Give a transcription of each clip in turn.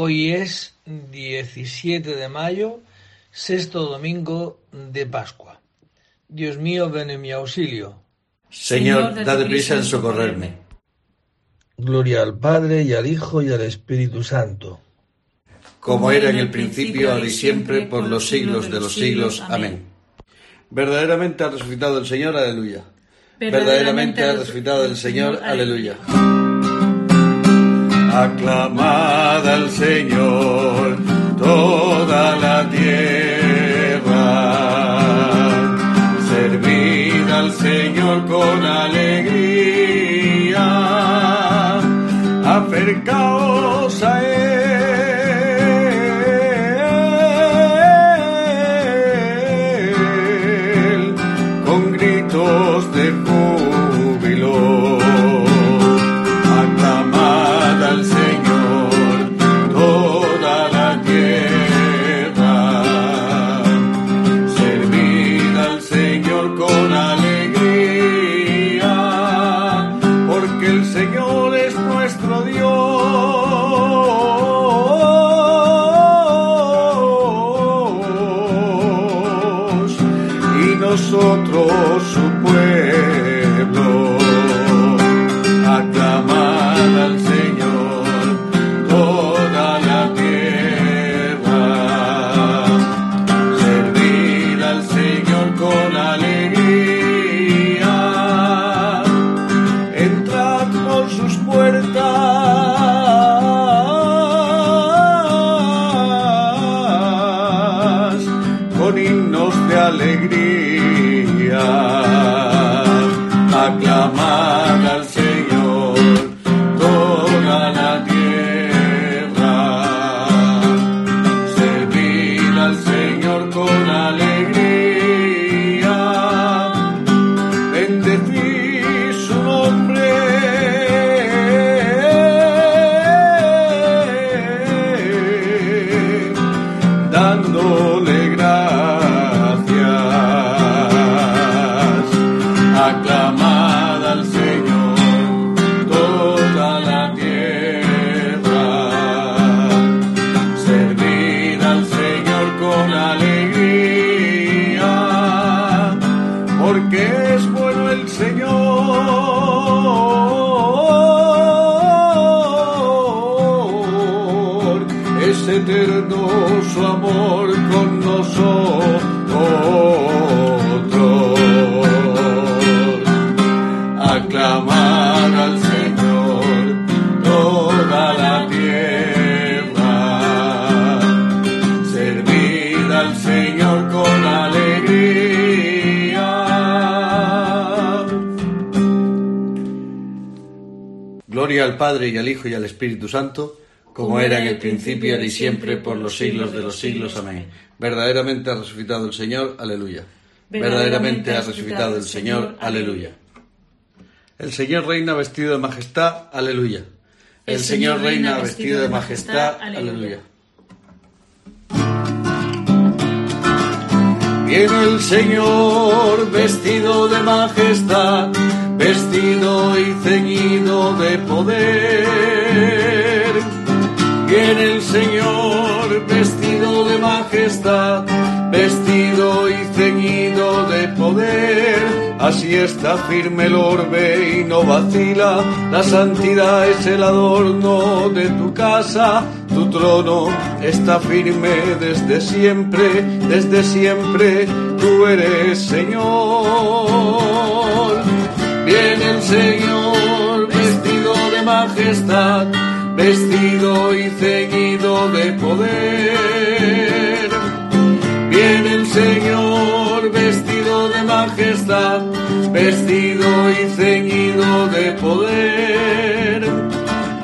Hoy es 17 de mayo, sexto domingo de Pascua. Dios mío, ven en mi auxilio. Señor, dad prisa en socorrerme. Gloria al Padre y al Hijo y al Espíritu Santo. Como era en el principio, ahora y siempre, por los siglos de los siglos. Amén. Verdaderamente ha resucitado el Señor, aleluya. Verdaderamente ha resucitado el Señor, aleluya. Aclamad al Señor toda la tierra. Servid al Señor con alegría. Acercaos a Él Gloria al Padre y al Hijo y al Espíritu Santo, como era en el principio, ahora y siempre, por los siglos de los siglos. Amén. Verdaderamente ha resucitado el Señor, aleluya. Verdaderamente ha resucitado el Señor, aleluya. El Señor reina vestido de majestad, aleluya. El Señor reina vestido de majestad, aleluya. Viene el Señor vestido de majestad, vestido y ceñido de poder. Viene el Señor vestido de majestad, vestido y ceñido de poder. Así está firme el orbe y no vacila, la santidad es el adorno de tu casa, tu trono está firme desde siempre, desde siempre tú eres Señor. Viene el Señor vestido de majestad, vestido y ceñido de poder. Viene el Señor vestido de majestad, vestido y ceñido de poder.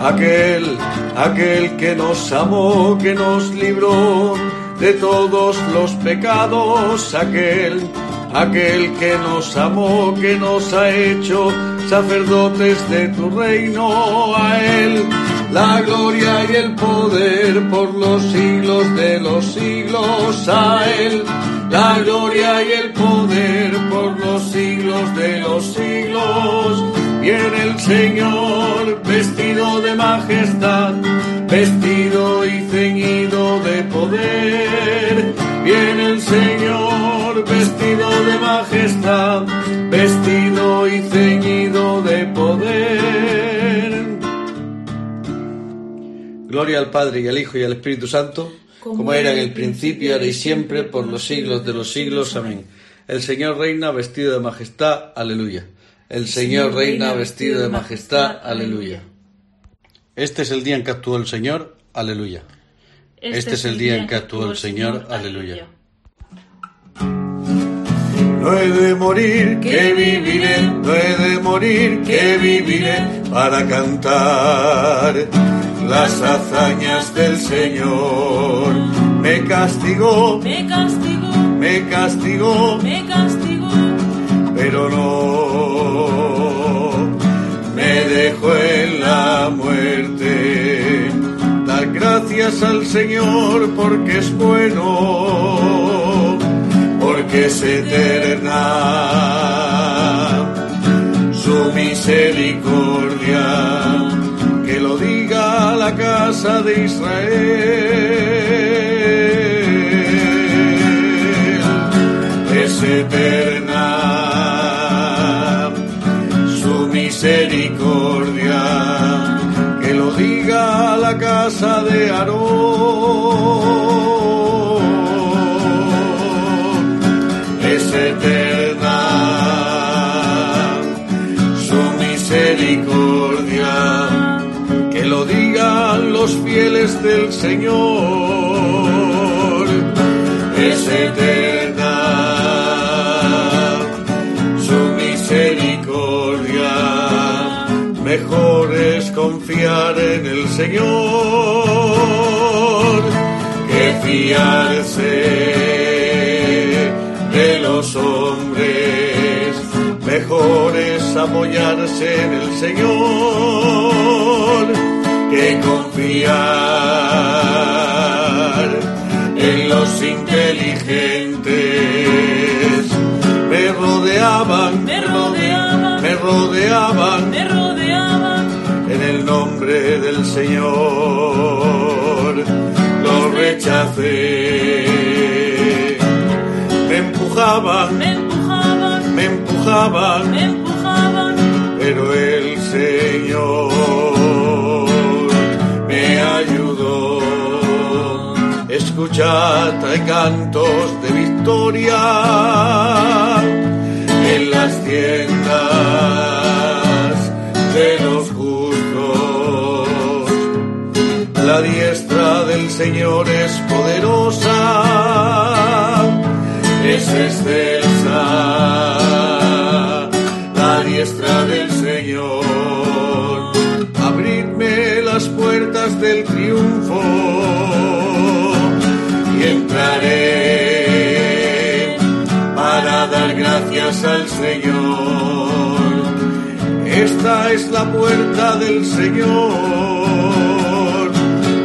Aquel, aquel que nos amó, que nos libró de todos los pecados, aquel, aquel que nos amó, que nos ha hecho sacerdotes de tu reino, a él la gloria y el poder por los siglos de los siglos, a él la gloria y el poder por los siglos de los siglos. Viene el Señor de majestad, vestido y ceñido de poder. Viene el Señor vestido de majestad, vestido y ceñido de poder. Gloria al Padre y al Hijo y al Espíritu Santo, como era en el principio, ahora y siempre, por los siglos de los siglos. Amén. El Señor reina vestido de majestad. Aleluya. El Señor reina vestido de majestad. Aleluya. Este es el día en que actuó el Señor. Aleluya. Este es el día en que actuó el Señor. Aleluya. No he de morir, que viviré, no he de morir, que viviré para cantar las hazañas del Señor. Me castigó, me castigó, me castigó, me castigó, pero no me dejó al Señor porque es bueno, porque es eterna su misericordia. Que lo diga la casa de Israel. Es eterna su misericordia. Que lo diga la casa de Aarón. Los fieles del Señor. Es eterna su misericordia. Mejor es confiar en el Señor que fiarse de los hombres. Mejor es apoyarse en el Señor que confiar en los inteligentes. Me rodeaban, me rodeaban, me rodeaban me rodeaban, en el nombre del Señor. Lo rechacé. Me empujaban, me empujaban, me empujaban, me empujaban, pero el Señor Escuchad, hay cantos de victoria en las tiendas de los justos. La diestra del Señor es poderosa, es excelsa. La diestra del Señor, abridme las puertas del triunfo para dar gracias al Señor. Esta es la puerta del Señor,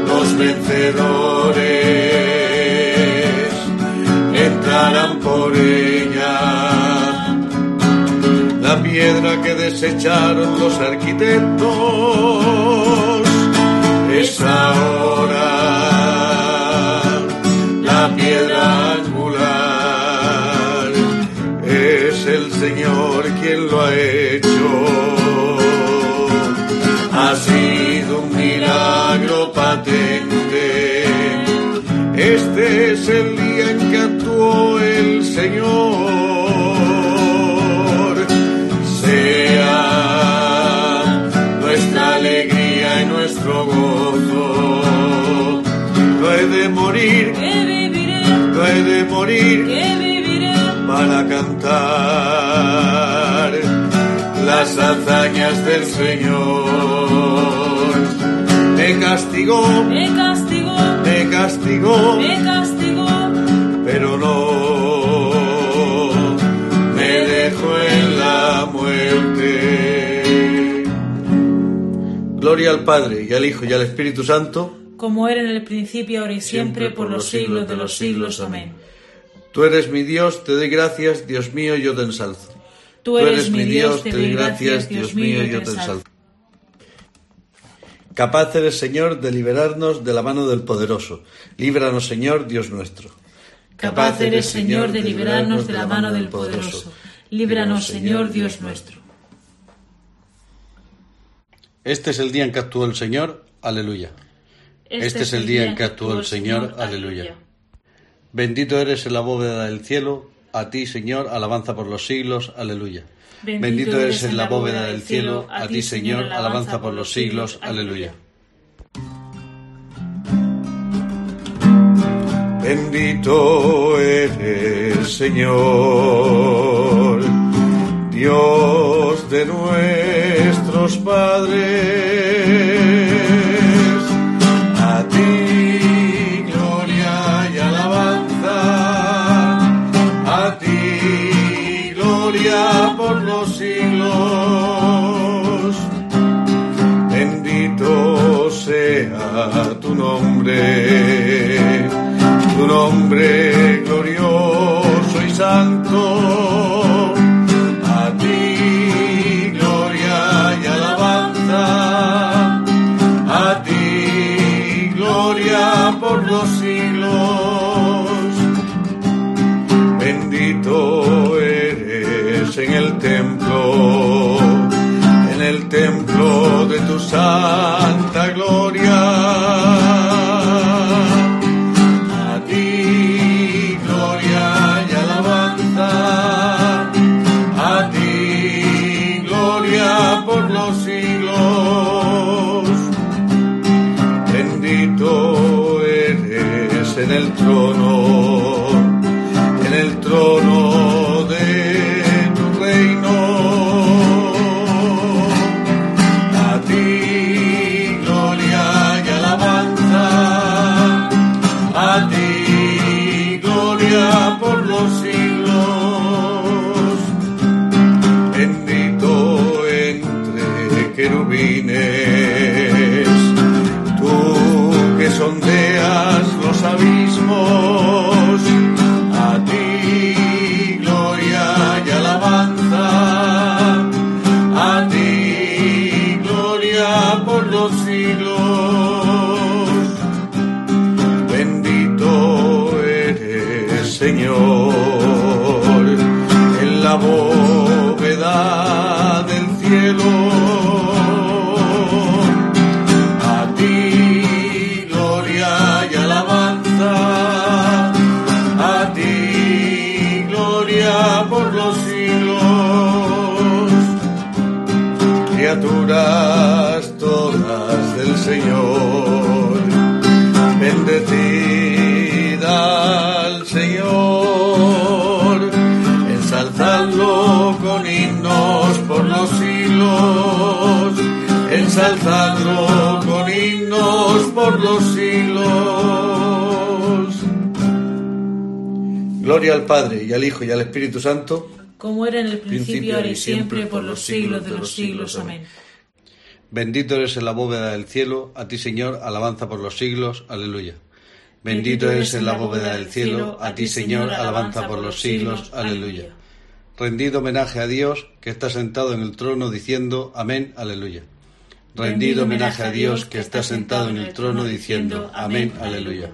los vencedores entrarán por ella. La piedra que desecharon los arquitectos es ahora piedra angular. Es el Señor quien lo ha hecho. Ha sido un milagro patente. Este es el día en que actuó el Señor. Morir para cantar las hazañas del Señor. Me castigó, me castigó, me castigó, me castigó, pero no me dejó en la muerte. Gloria al Padre y al Hijo y al Espíritu Santo. como era en el principio, ahora y siempre, por los siglos de los siglos. Amén. Tú eres mi Dios, te doy gracias, Dios mío, yo te ensalzo. Tú eres mi Dios, te doy gracias, Dios mío, yo te ensalzo. Capaz eres, Señor, de liberarnos de la mano del poderoso. Líbranos, Señor, Dios nuestro. Capaz eres, Señor, de librarnos de la mano del poderoso. Líbranos, Señor, Dios nuestro. Este es el día en que actuó el Señor. Aleluya. Este es el día en que actuó el Señor. Aleluya. Bendito eres en la bóveda del cielo. A ti, Señor, alabanza por los siglos. Aleluya. Bendito eres en la bóveda del cielo. A ti, Señor, alabanza por los siglos. Aleluya. Bendito eres, Señor, Dios de nuestros padres. Tu nombre criaturas todas del Señor. Bendecida al Señor, ensalzadlo con himnos por los siglos, ensalzadlo con himnos por los siglos. Gloria al Padre y al Hijo y al Espíritu Santo. Como era en el principio, ahora y siempre, por los siglos de los siglos. Amén. Bendito eres en la bóveda del cielo, a ti Señor, alabanza por los siglos, aleluya. Bendito eres en la bóveda del cielo, a ti Señor, alabanza por los siglos, aleluya. Rendido homenaje a Dios, que está sentado en el trono diciendo, amén, aleluya. Rendido homenaje a Dios, que está sentado en el trono diciendo, amén, aleluya.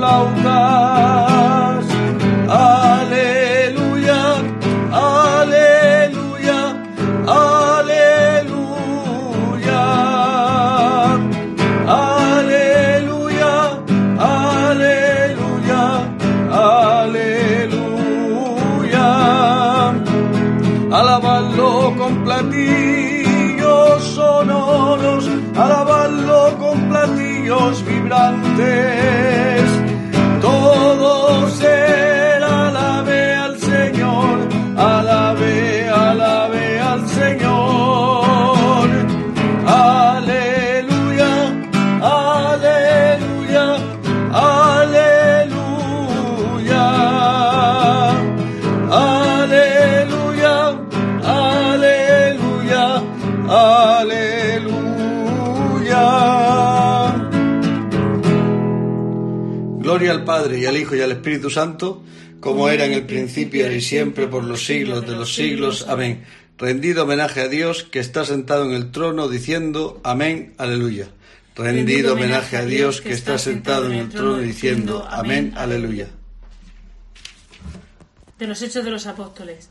flauta. Al Hijo y al Espíritu Santo, como era en el principio, y siempre, por los siglos de los siglos. Amén. Rendido homenaje a Dios que está sentado en el trono, diciendo Amén, aleluya. Rendido homenaje a Dios que está sentado en el trono, diciendo Amén, aleluya. de los Hechos de los Apóstoles.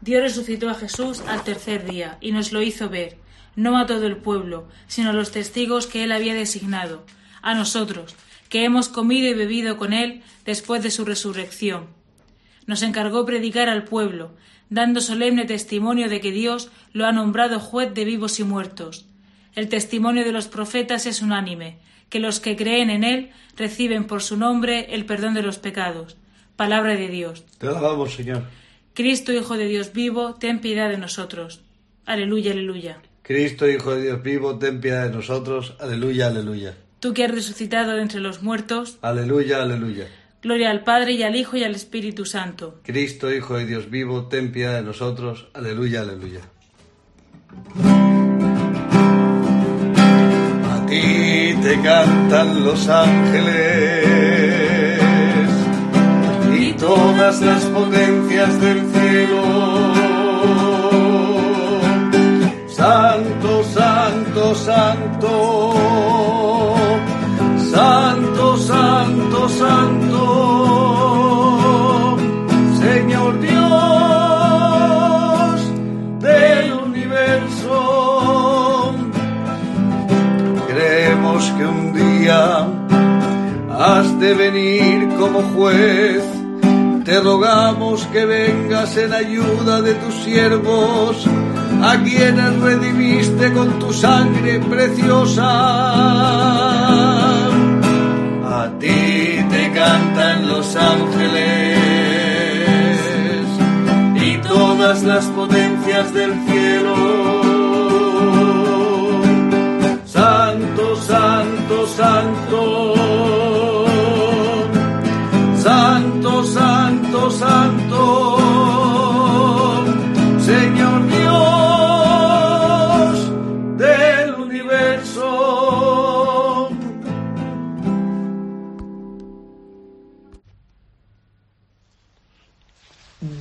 Dios resucitó a Jesús al tercer día y nos lo hizo ver, no a todo el pueblo, sino a los testigos que él había designado, a nosotros, que hemos comido y bebido con él después de su resurrección. Nos encargó predicar al pueblo, dando solemne testimonio de que Dios lo ha nombrado juez de vivos y muertos. El testimonio de los profetas es unánime, que los que creen en él reciben por su nombre el perdón de los pecados. Palabra de Dios. Te alabamos, Señor. Cristo, Hijo de Dios vivo, ten piedad de nosotros. Aleluya, aleluya. Cristo, Hijo de Dios vivo, ten piedad de nosotros. Aleluya, aleluya. Tú que has resucitado de entre los muertos, Aleluya, aleluya. gloria al Padre y al Hijo y al Espíritu Santo. Cristo, Hijo de Dios vivo, ten piedad de nosotros. Aleluya, aleluya. A ti te cantan los ángeles y todas las potencias del cielo. Santo, santo, santo. Santo, santo, santo. Señor Dios del universo. Creemos que un día has de venir como juez. Te rogamos que vengas en ayuda de tus siervos, a quienes redimiste con tu sangre preciosa. Cantan los ángeles y todas las potencias del cielo. Santo, santo, santo. Santo, santo, santo.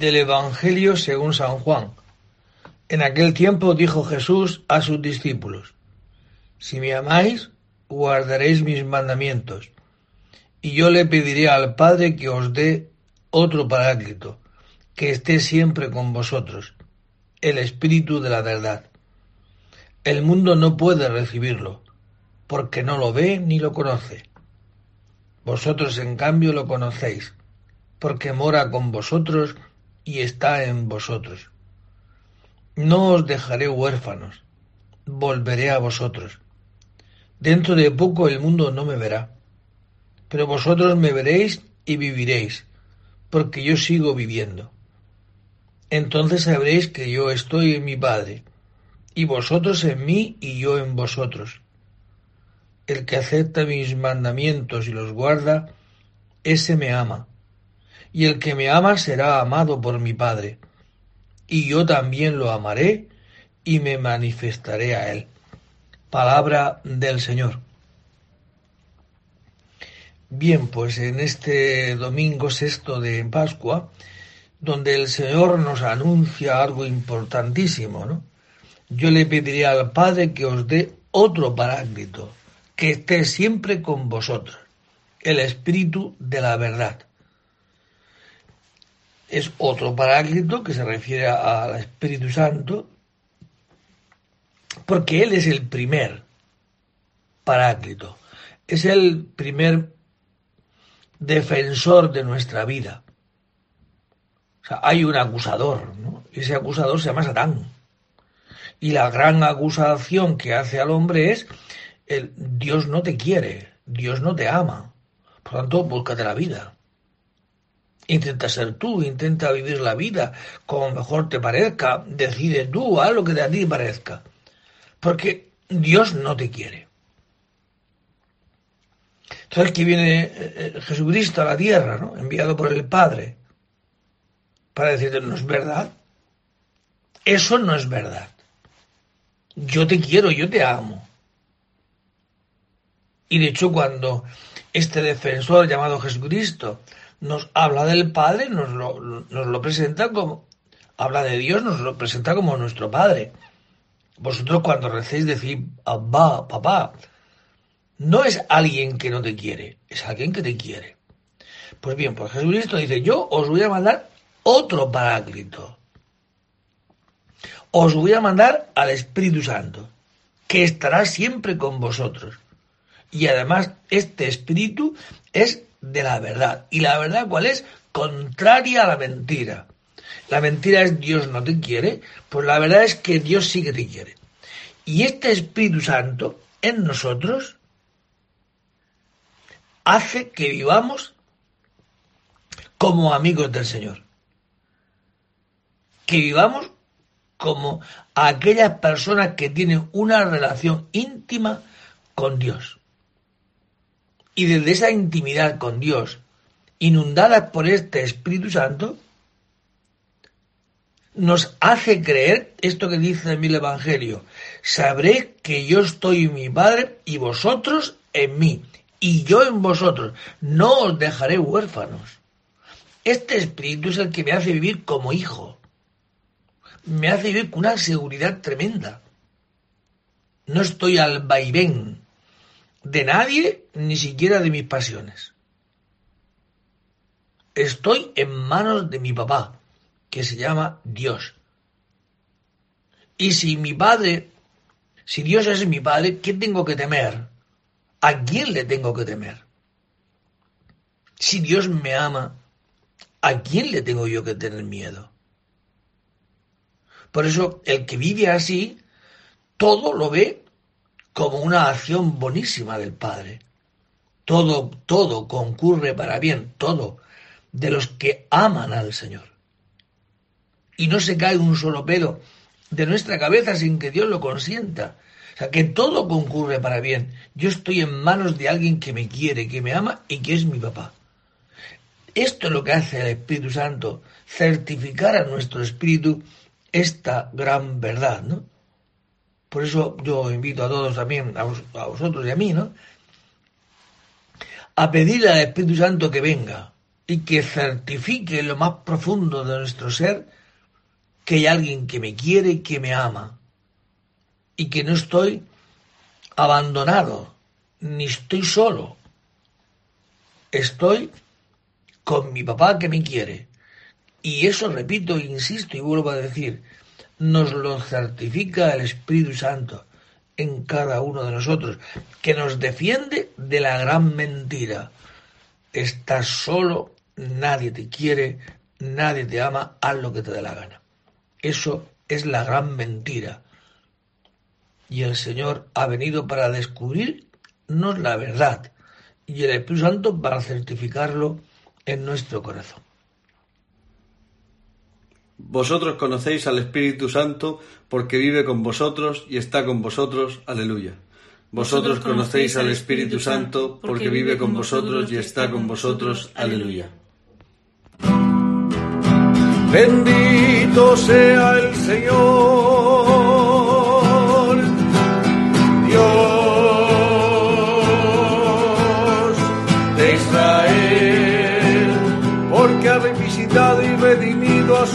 Del Evangelio según San Juan. En aquel tiempo dijo Jesús a sus discípulos, Si me amáis, guardaréis mis mandamientos, y yo le pediré al Padre que os dé otro paráclito, que esté siempre con vosotros, el Espíritu de la verdad. El mundo no puede recibirlo, porque no lo ve ni lo conoce. Vosotros, en cambio, lo conocéis, porque mora con vosotros y está en vosotros. No os dejaré huérfanos, volveré a vosotros. Dentro de poco el mundo no me verá, pero vosotros me veréis y viviréis, porque yo sigo viviendo. Entonces sabréis que yo estoy en mi Padre, y vosotros en mí y yo en vosotros. El que acepta mis mandamientos y los guarda, ese me ama y el que me ama será amado por mi Padre, y yo también lo amaré y me manifestaré a él. Palabra del Señor. Bien, pues en este domingo sexto de Pascua donde el Señor nos anuncia algo importantísimo, ¿no? Yo le pediría al Padre que os dé otro paráclito, que esté siempre con vosotros, el Espíritu de la verdad. Es otro paráclito que se refiere al Espíritu Santo, porque Él es el primer paráclito, es el primer defensor de nuestra vida. O sea, hay un acusador, ¿no? Ese acusador se llama Satán. Y la gran acusación que hace al hombre es el Dios no te quiere, Dios no te ama. Por tanto, búscate la vida. Intenta ser tú, intenta vivir la vida como mejor te parezca, decide tú, haz lo que a ti parezca. Porque Dios no te quiere. Entonces que viene eh, eh, Jesucristo a la tierra, ¿no? enviado por el Padre, para decirte, no es verdad. Eso no es verdad. Yo te quiero, yo te amo. Y de hecho cuando este defensor llamado Jesucristo nos habla del Padre, nos lo, nos lo presenta como, habla de Dios, nos lo presenta como nuestro Padre. Vosotros cuando recéis decís, Abba, papá, no es alguien que no te quiere, es alguien que te quiere. Pues bien, pues Jesucristo dice, yo os voy a mandar otro paráclito. Os voy a mandar al Espíritu Santo, que estará siempre con vosotros. Y además, este Espíritu es de la verdad. ¿Y la verdad cuál es? Contraria a la mentira. La mentira es Dios no te quiere, pues la verdad es que Dios sí que te quiere. Y este Espíritu Santo en nosotros hace que vivamos como amigos del Señor. Que vivamos como aquellas personas que tienen una relación íntima con Dios. Y desde esa intimidad con Dios, inundadas por este Espíritu Santo, nos hace creer esto que dice en el Evangelio. Sabré que yo estoy en mi Padre y vosotros en mí y yo en vosotros. No os dejaré huérfanos. Este espíritu es el que me hace vivir como hijo. Me hace vivir con una seguridad tremenda. No estoy al vaivén de nadie, ni siquiera de mis pasiones. Estoy en manos de mi papá, que se llama Dios. Y si mi padre, si Dios es mi padre, ¿qué tengo que temer? ¿A quién le tengo que temer? Si Dios me ama, ¿a quién le tengo yo que tener miedo? Por eso el que vive así, todo lo ve como una acción bonísima del Padre. Todo, todo concurre para bien, todo, de los que aman al Señor. Y no se cae un solo pelo de nuestra cabeza sin que Dios lo consienta. O sea, que todo concurre para bien. Yo estoy en manos de alguien que me quiere, que me ama y que es mi papá. Esto es lo que hace el Espíritu Santo, certificar a nuestro espíritu esta gran verdad, ¿no? Por eso yo invito a todos también, a, vosotros y a mí, ¿no? A pedirle al Espíritu Santo que venga y que certifique en lo más profundo de nuestro ser que hay alguien que me quiere que me ama y que no estoy abandonado, ni estoy solo. Estoy con mi papá que me quiere. Y eso, repito, insisto y vuelvo a decir, nos lo certifica el Espíritu Santo en cada uno de nosotros, que nos defiende de la gran mentira. Estás solo, nadie te quiere, nadie te ama, haz lo que te dé la gana. Eso es la gran mentira y el Señor ha venido para descubrirnos la verdad y el Espíritu Santo para certificarlo en nuestro corazón. Vosotros conocéis al Espíritu Santo porque vive con vosotros y está con vosotros. Aleluya. Vosotros conocéis al Espíritu Santo porque vive con vosotros y está con vosotros. Aleluya. Bendito sea el Señor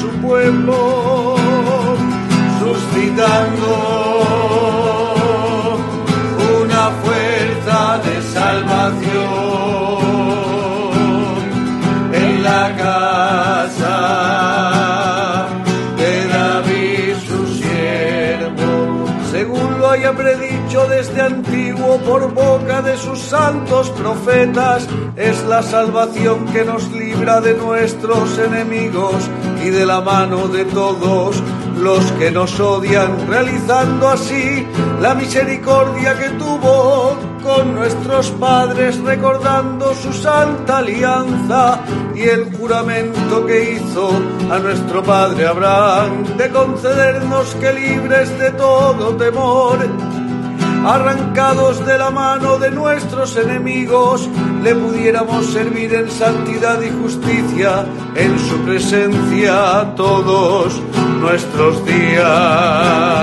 su pueblo, suscitando una fuerza de salvación en la casa de David su siervo, según lo haya predicho desde antiguo por boca de sus santos profetas, es la salvación que nos libra de nuestros enemigos y de la mano de todos los que nos odian, realizando así la misericordia que tuvo con nuestros padres, recordando su santa alianza y el juramento que hizo a nuestro padre Abraham de concedernos que libres de todo temor, arrancados de la mano de nuestros enemigos, le pudiéramos servir en santidad y justicia en su presencia todos nuestros días.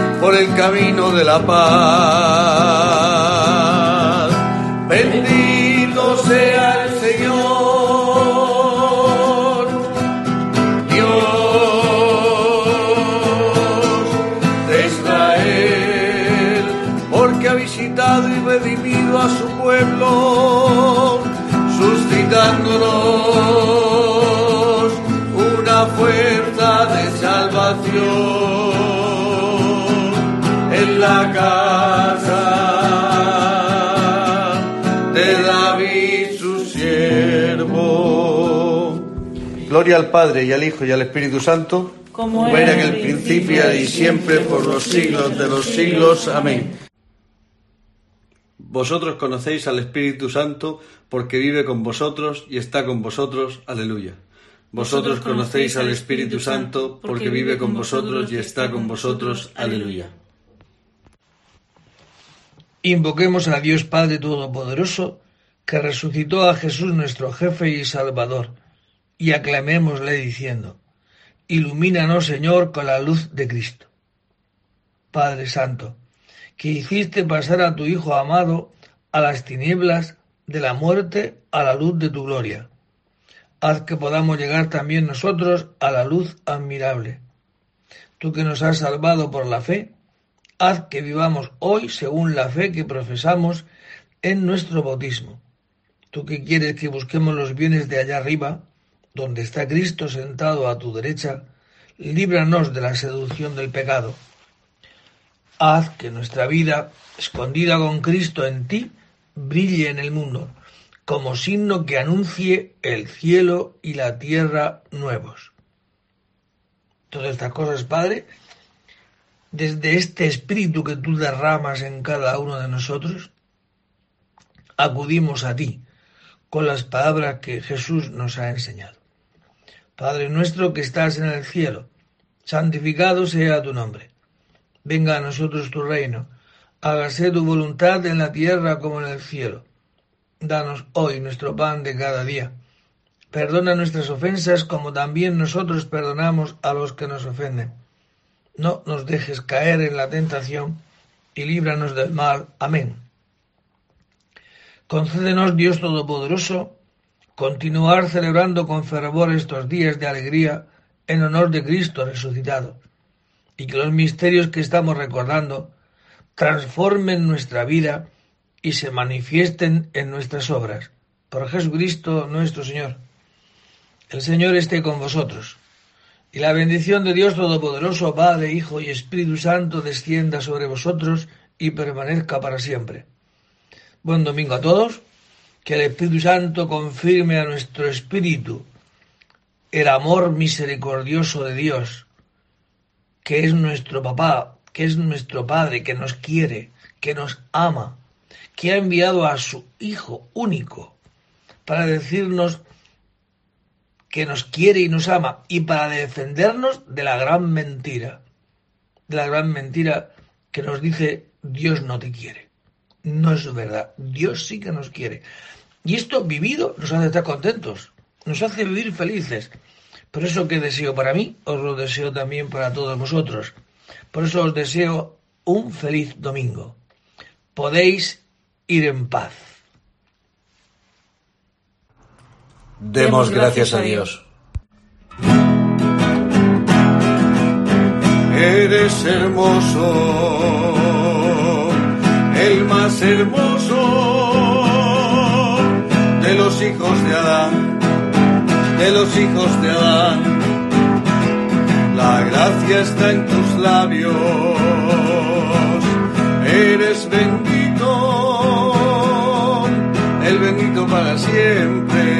por el camino de la paz. Bendito sea el Señor, Dios de Israel, porque ha visitado y redimido a su pueblo, suscitándonos una fuerza de salvación casa de David su siervo. Gloria al Padre y al Hijo y al Espíritu Santo, Como era en el principio y siempre por los siglos de los siglos. Amén. Vosotros conocéis al Espíritu Santo porque vive con vosotros y está con vosotros. Aleluya. Vosotros conocéis al Espíritu Santo porque vive con vosotros y está con vosotros. Aleluya. Invoquemos a Dios Padre Todopoderoso, que resucitó a Jesús nuestro jefe y Salvador, y aclamémosle diciendo, Ilumínanos, Señor, con la luz de Cristo. Padre Santo, que hiciste pasar a tu Hijo amado a las tinieblas de la muerte a la luz de tu gloria. Haz que podamos llegar también nosotros a la luz admirable. Tú que nos has salvado por la fe, haz que vivamos hoy según la fe que profesamos en nuestro bautismo. Tú que quieres que busquemos los bienes de allá arriba, donde está Cristo sentado a tu derecha, líbranos de la seducción del pecado. Haz que nuestra vida, escondida con Cristo en ti, brille en el mundo, como signo que anuncie el cielo y la tierra nuevos. Todas estas cosas, Padre, desde este espíritu que tú derramas en cada uno de nosotros, acudimos a ti con las palabras que Jesús nos ha enseñado. Padre nuestro que estás en el cielo, santificado sea tu nombre. Venga a nosotros tu reino, hágase tu voluntad en la tierra como en el cielo. Danos hoy nuestro pan de cada día. Perdona nuestras ofensas como también nosotros perdonamos a los que nos ofenden. No nos dejes caer en la tentación y líbranos del mal. Amén. Concédenos, Dios Todopoderoso, continuar celebrando con fervor estos días de alegría en honor de Cristo resucitado, y que los misterios que estamos recordando transformen nuestra vida y se manifiesten en nuestras obras. Por Jesucristo nuestro Señor. El Señor esté con vosotros. Y la bendición de Dios Todopoderoso, Padre, Hijo y Espíritu Santo, descienda sobre vosotros y permanezca para siempre. Buen domingo a todos. Que el Espíritu Santo confirme a nuestro espíritu el amor misericordioso de Dios, que es nuestro papá, que es nuestro Padre, que nos quiere, que nos ama, que ha enviado a su Hijo único para decirnos que nos quiere y nos ama y para defendernos de la gran mentira, de la gran mentira que nos dice Dios no te quiere. No es verdad, Dios sí que nos quiere. Y esto vivido nos hace estar contentos, nos hace vivir felices. Por eso que deseo para mí, os lo deseo también para todos vosotros. Por eso os deseo un feliz domingo. Podéis ir en paz. Demos gracias a Dios. Eres hermoso, el más hermoso de los hijos de Adán, de los hijos de Adán. La gracia está en tus labios, eres bendito, el bendito para siempre